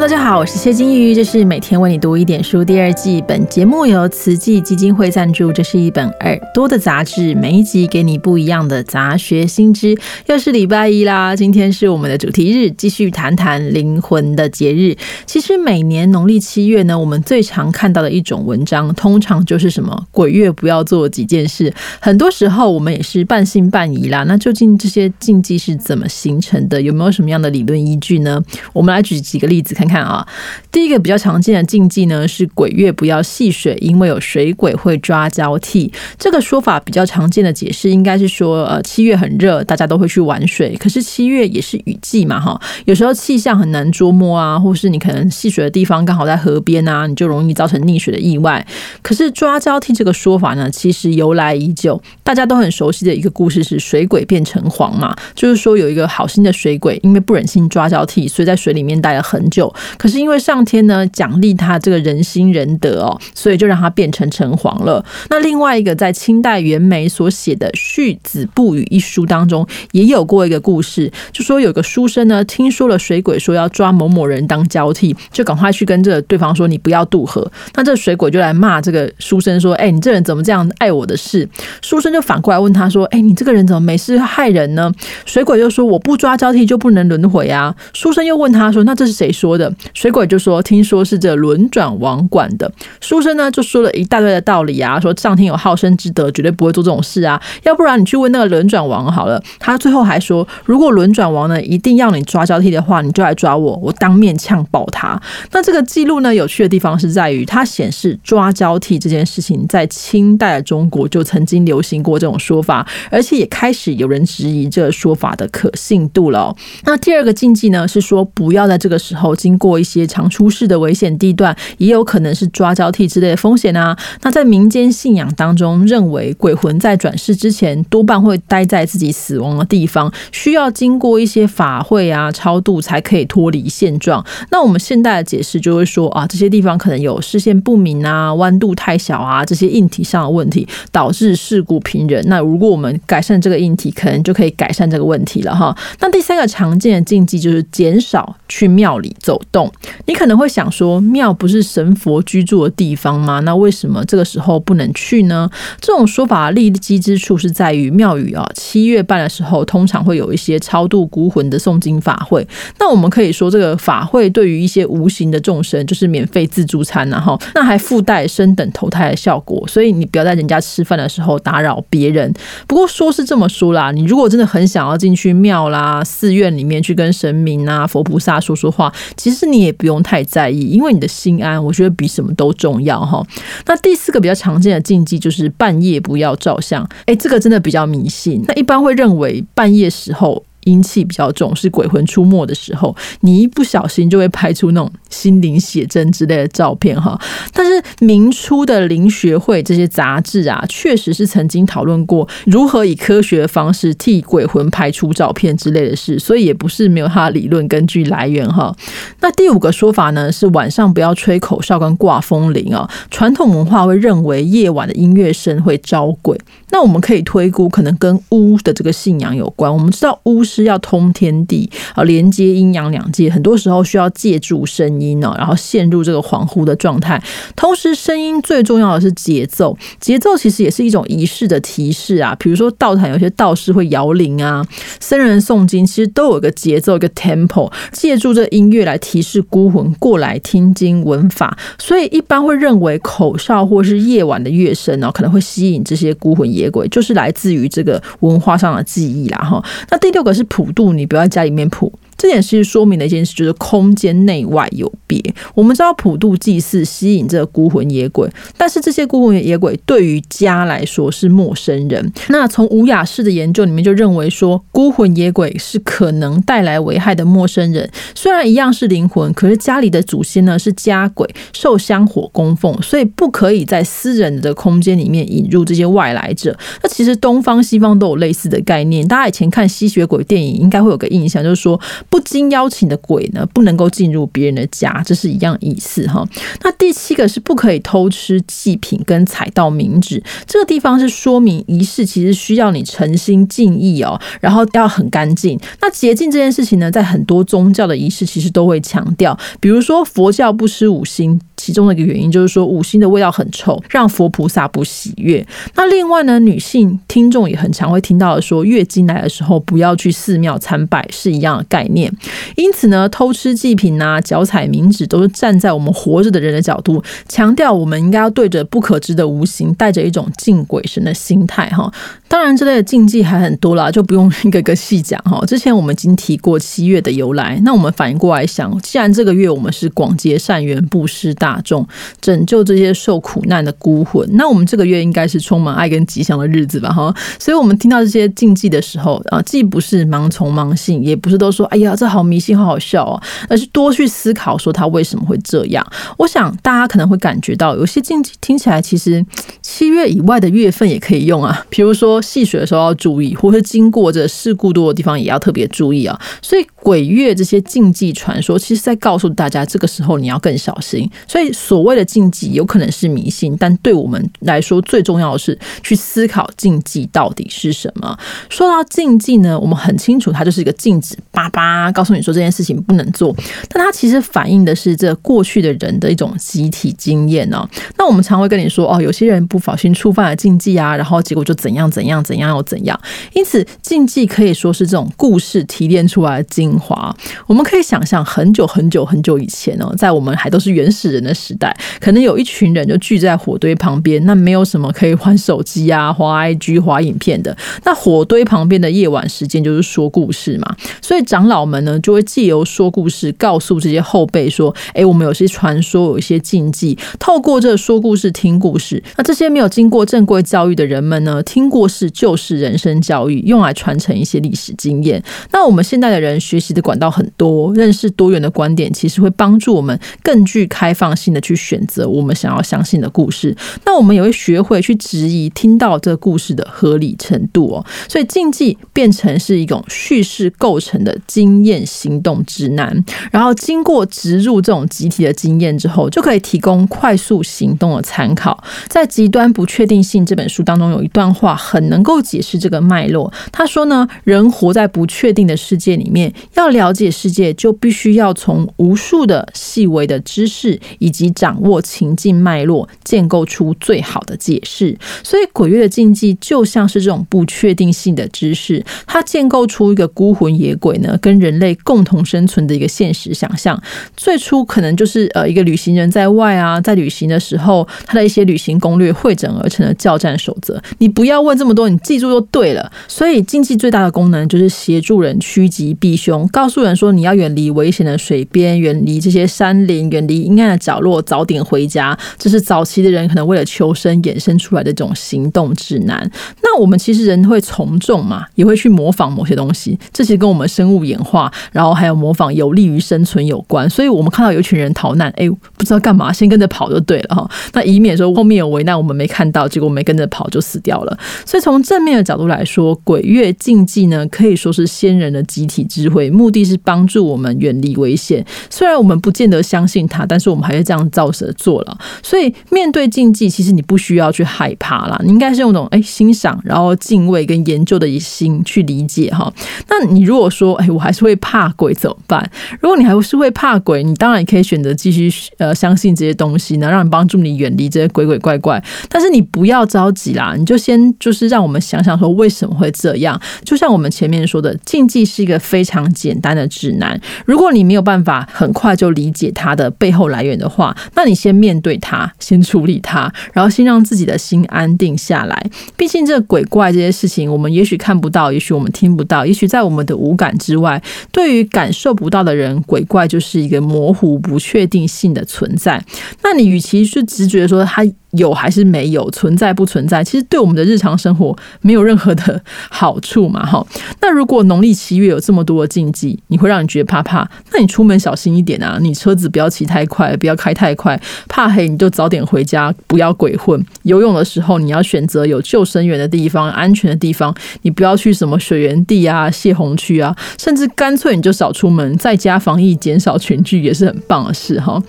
大家好，我是谢金鱼，这是每天为你读一点书第二季。本节目由慈济基金会赞助，这是一本耳朵的杂志，每一集给你不一样的杂学新知。又是礼拜一啦，今天是我们的主题日，继续谈谈灵魂的节日。其实每年农历七月呢，我们最常看到的一种文章，通常就是什么鬼月不要做几件事。很多时候我们也是半信半疑啦。那究竟这些禁忌是怎么形成的？有没有什么样的理论依据呢？我们来举几个例子。看看啊，第一个比较常见的禁忌呢是鬼月不要戏水，因为有水鬼会抓交替。这个说法比较常见的解释应该是说，呃，七月很热，大家都会去玩水。可是七月也是雨季嘛，哈，有时候气象很难捉摸啊，或是你可能戏水的地方刚好在河边啊，你就容易造成溺水的意外。可是抓交替这个说法呢，其实由来已久，大家都很熟悉的一个故事是水鬼变成黄嘛，就是说有一个好心的水鬼，因为不忍心抓交替，所以在水里面待了很久。可是因为上天呢奖励他这个人心仁德哦，所以就让他变成城隍了。那另外一个在清代袁枚所写的《续子不语》一书当中，也有过一个故事，就说有个书生呢听说了水鬼说要抓某某人当交替，就赶快去跟这个对方说你不要渡河。那这水鬼就来骂这个书生说：“哎，你这人怎么这样爱我的事？”书生就反过来问他说：“哎，你这个人怎么没事害人呢？”水鬼就说：“我不抓交替就不能轮回啊。”书生又问他说：“那这是谁说？”的水鬼就说：“听说是这轮转王管的。”书生呢就说了一大堆的道理啊，说上天有好生之德，绝对不会做这种事啊。要不然你去问那个轮转王好了。他最后还说：“如果轮转王呢一定要你抓交替的话，你就来抓我，我当面呛爆他。”那这个记录呢有趣的地方是在于，它显示抓交替这件事情在清代的中国就曾经流行过这种说法，而且也开始有人质疑这个说法的可信度了。那第二个禁忌呢是说，不要在这个时候。经过一些常出事的危险地段，也有可能是抓交替之类的风险啊。那在民间信仰当中，认为鬼魂在转世之前，多半会待在自己死亡的地方，需要经过一些法会啊超度，才可以脱离现状。那我们现代的解释就会说啊，这些地方可能有视线不明啊、弯度太小啊这些硬体上的问题，导致事故频仍。那如果我们改善这个硬体，可能就可以改善这个问题了哈。那第三个常见的禁忌就是减少去庙里走。动，你可能会想说，庙不是神佛居住的地方吗？那为什么这个时候不能去呢？这种说法立基之处是在于庙宇啊，七月半的时候通常会有一些超度孤魂的诵经法会。那我们可以说，这个法会对于一些无形的众生就是免费自助餐，然后那还附带升等投胎的效果。所以你不要在人家吃饭的时候打扰别人。不过说是这么说啦，你如果真的很想要进去庙啦、寺院里面去跟神明啊、佛菩萨说说话，其实。你也不用太在意，因为你的心安，我觉得比什么都重要哈。那第四个比较常见的禁忌就是半夜不要照相，哎，这个真的比较迷信。那一般会认为半夜时候。阴气比较重，是鬼魂出没的时候，你一不小心就会拍出那种心灵写真之类的照片哈。但是明初的灵学会这些杂志啊，确实是曾经讨论过如何以科学的方式替鬼魂拍出照片之类的事，所以也不是没有它的理论根据来源哈。那第五个说法呢，是晚上不要吹口哨跟挂风铃啊。传统文化会认为夜晚的音乐声会招鬼，那我们可以推估，可能跟巫的这个信仰有关。我们知道巫。师要通天地啊，连接阴阳两界，很多时候需要借助声音呢，然后陷入这个恍惚的状态。同时，声音最重要的是节奏，节奏其实也是一种仪式的提示啊。比如说道坛有些道士会摇铃啊，僧人诵经，其实都有个节奏，一个 tempo，借助这音乐来提示孤魂过来听经闻法。所以一般会认为口哨或是夜晚的乐声呢，可能会吸引这些孤魂野鬼，就是来自于这个文化上的记忆啦。哈，那第六个。是普渡，你不要家里面普。这点是说明了一件事，就是空间内外有别。我们知道普渡祭祀吸引这孤魂野鬼，但是这些孤魂野鬼对于家来说是陌生人。那从吴雅士的研究里面就认为说，孤魂野鬼是可能带来危害的陌生人。虽然一样是灵魂，可是家里的祖先呢是家鬼，受香火供奉，所以不可以在私人的空间里面引入这些外来者。那其实东方西方都有类似的概念，大家以前看吸血鬼电影应该会有个印象，就是说。不经邀请的鬼呢，不能够进入别人的家，这是一样意思哈。那第七个是不可以偷吃祭品跟踩到冥纸，这个地方是说明仪式其实需要你诚心敬意哦，然后要很干净。那洁净这件事情呢，在很多宗教的仪式其实都会强调，比如说佛教不吃五星。其中的一个原因就是说，五星的味道很臭，让佛菩萨不喜悦。那另外呢，女性听众也很常会听到的说，月经来的时候不要去寺庙参拜，是一样的概念。因此呢，偷吃祭品啊，脚踩冥纸，都是站在我们活着的人的角度，强调我们应该要对着不可知的无形，带着一种敬鬼神的心态哈。当然，这类的禁忌还很多啦，就不用一个个细讲哈。之前我们已经提过七月的由来，那我们反应过来想，既然这个月我们是广结善缘、布施大大众、拯救这些受苦难的孤魂，那我们这个月应该是充满爱跟吉祥的日子吧哈。所以，我们听到这些禁忌的时候啊，既不是盲从盲信，也不是都说哎呀这好迷信、好好笑哦，而是多去思考说它为什么会这样。我想大家可能会感觉到，有些禁忌听起来其实七月以外的月份也可以用啊，比如说。戏水的时候要注意，或是经过这事故多的地方也要特别注意啊。所以鬼月这些禁忌传说，其实在告诉大家，这个时候你要更小心。所以所谓的禁忌有可能是迷信，但对我们来说最重要的是去思考禁忌到底是什么。说到禁忌呢，我们很清楚，它就是一个禁止，叭叭告诉你说这件事情不能做。但它其实反映的是这过去的人的一种集体经验呢。那我们常会跟你说，哦，有些人不小心触犯了禁忌啊，然后结果就怎样怎样。怎样又怎样？因此，禁忌可以说是这种故事提炼出来的精华。我们可以想象，很久很久很久以前哦，在我们还都是原始人的时代，可能有一群人就聚在火堆旁边，那没有什么可以玩手机啊、滑 IG、滑影片的。那火堆旁边的夜晚时间就是说故事嘛，所以长老们呢就会借由说故事，告诉这些后辈说：“哎，我们有些传说，有一些禁忌，透过这说故事、听故事，那这些没有经过正规教育的人们呢，听过。”是就是人生教育，用来传承一些历史经验。那我们现代的人学习的管道很多，认识多元的观点，其实会帮助我们更具开放性的去选择我们想要相信的故事。那我们也会学会去质疑听到这个故事的合理程度哦。所以禁忌变成是一种叙事构成的经验行动指南，然后经过植入这种集体的经验之后，就可以提供快速行动的参考。在《极端不确定性》这本书当中，有一段话很。能够解释这个脉络。他说呢，人活在不确定的世界里面，要了解世界，就必须要从无数的细微的知识以以及掌握情境脉络，建构出最好的解释。所以，鬼月的禁忌就像是这种不确定性的知识，它建构出一个孤魂野鬼呢，跟人类共同生存的一个现实想象。最初可能就是呃，一个旅行人在外啊，在旅行的时候，他的一些旅行攻略汇整而成的教战守则。你不要问这么。多，你记住就对了。所以禁忌最大的功能就是协助人趋吉避凶，告诉人说你要远离危险的水边，远离这些山林，远离阴暗的角落，早点回家。这是早期的人可能为了求生衍生出来的这种行动指南。那我们其实人会从众嘛，也会去模仿某些东西，这其实跟我们生物演化，然后还有模仿有利于生存有关。所以我们看到有一群人逃难，哎，不知道干嘛，先跟着跑就对了哈。那以免说后面有危难我们没看到，结果没跟着跑就死掉了。所以。从正面的角度来说，鬼月禁忌呢，可以说是先人的集体智慧，目的是帮助我们远离危险。虽然我们不见得相信它，但是我们还是这样照着做了。所以面对禁忌，其实你不需要去害怕啦，你应该是用种哎欣赏，然后敬畏跟研究的一心去理解哈。那你如果说哎我还是会怕鬼怎么办？如果你还是会怕鬼，你当然也可以选择继续呃相信这些东西，能让你帮助你远离这些鬼鬼怪怪。但是你不要着急啦，你就先就是让。我们想想说为什么会这样？就像我们前面说的，禁忌是一个非常简单的指南。如果你没有办法很快就理解它的背后来源的话，那你先面对它，先处理它，然后先让自己的心安定下来。毕竟这鬼怪这些事情，我们也许看不到，也许我们听不到，也许在我们的五感之外。对于感受不到的人，鬼怪就是一个模糊、不确定性的存在。那你与其是直觉说他有还是没有存在不存在，其实对我们的日常生活没有任何的 好处嘛，哈。那如果农历七月有这么多的禁忌，你会让你觉得怕怕，那你出门小心一点啊，你车子不要骑太快，不要开太快，怕黑你就早点回家，不要鬼混。游泳的时候你要选择有救生员的地方，安全的地方，你不要去什么水源地啊、泄洪区啊，甚至干脆你就少出门，在家防疫，减少群聚也是很棒的事哈。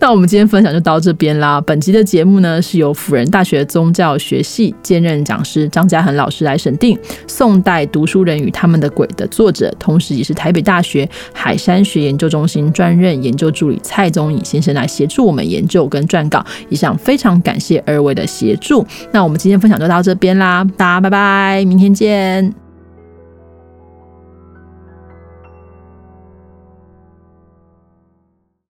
那我们今天分享就到这边啦，本集的节目呢。是由辅仁大学宗教学系兼任讲师张家恒老师来审定《宋代读书人与他们的鬼》的作者，同时也是台北大学海山学研究中心专任研究助理蔡宗颖先生来协助我们研究跟撰稿。以上非常感谢二位的协助。那我们今天分享就到这边啦，大家拜拜，明天见。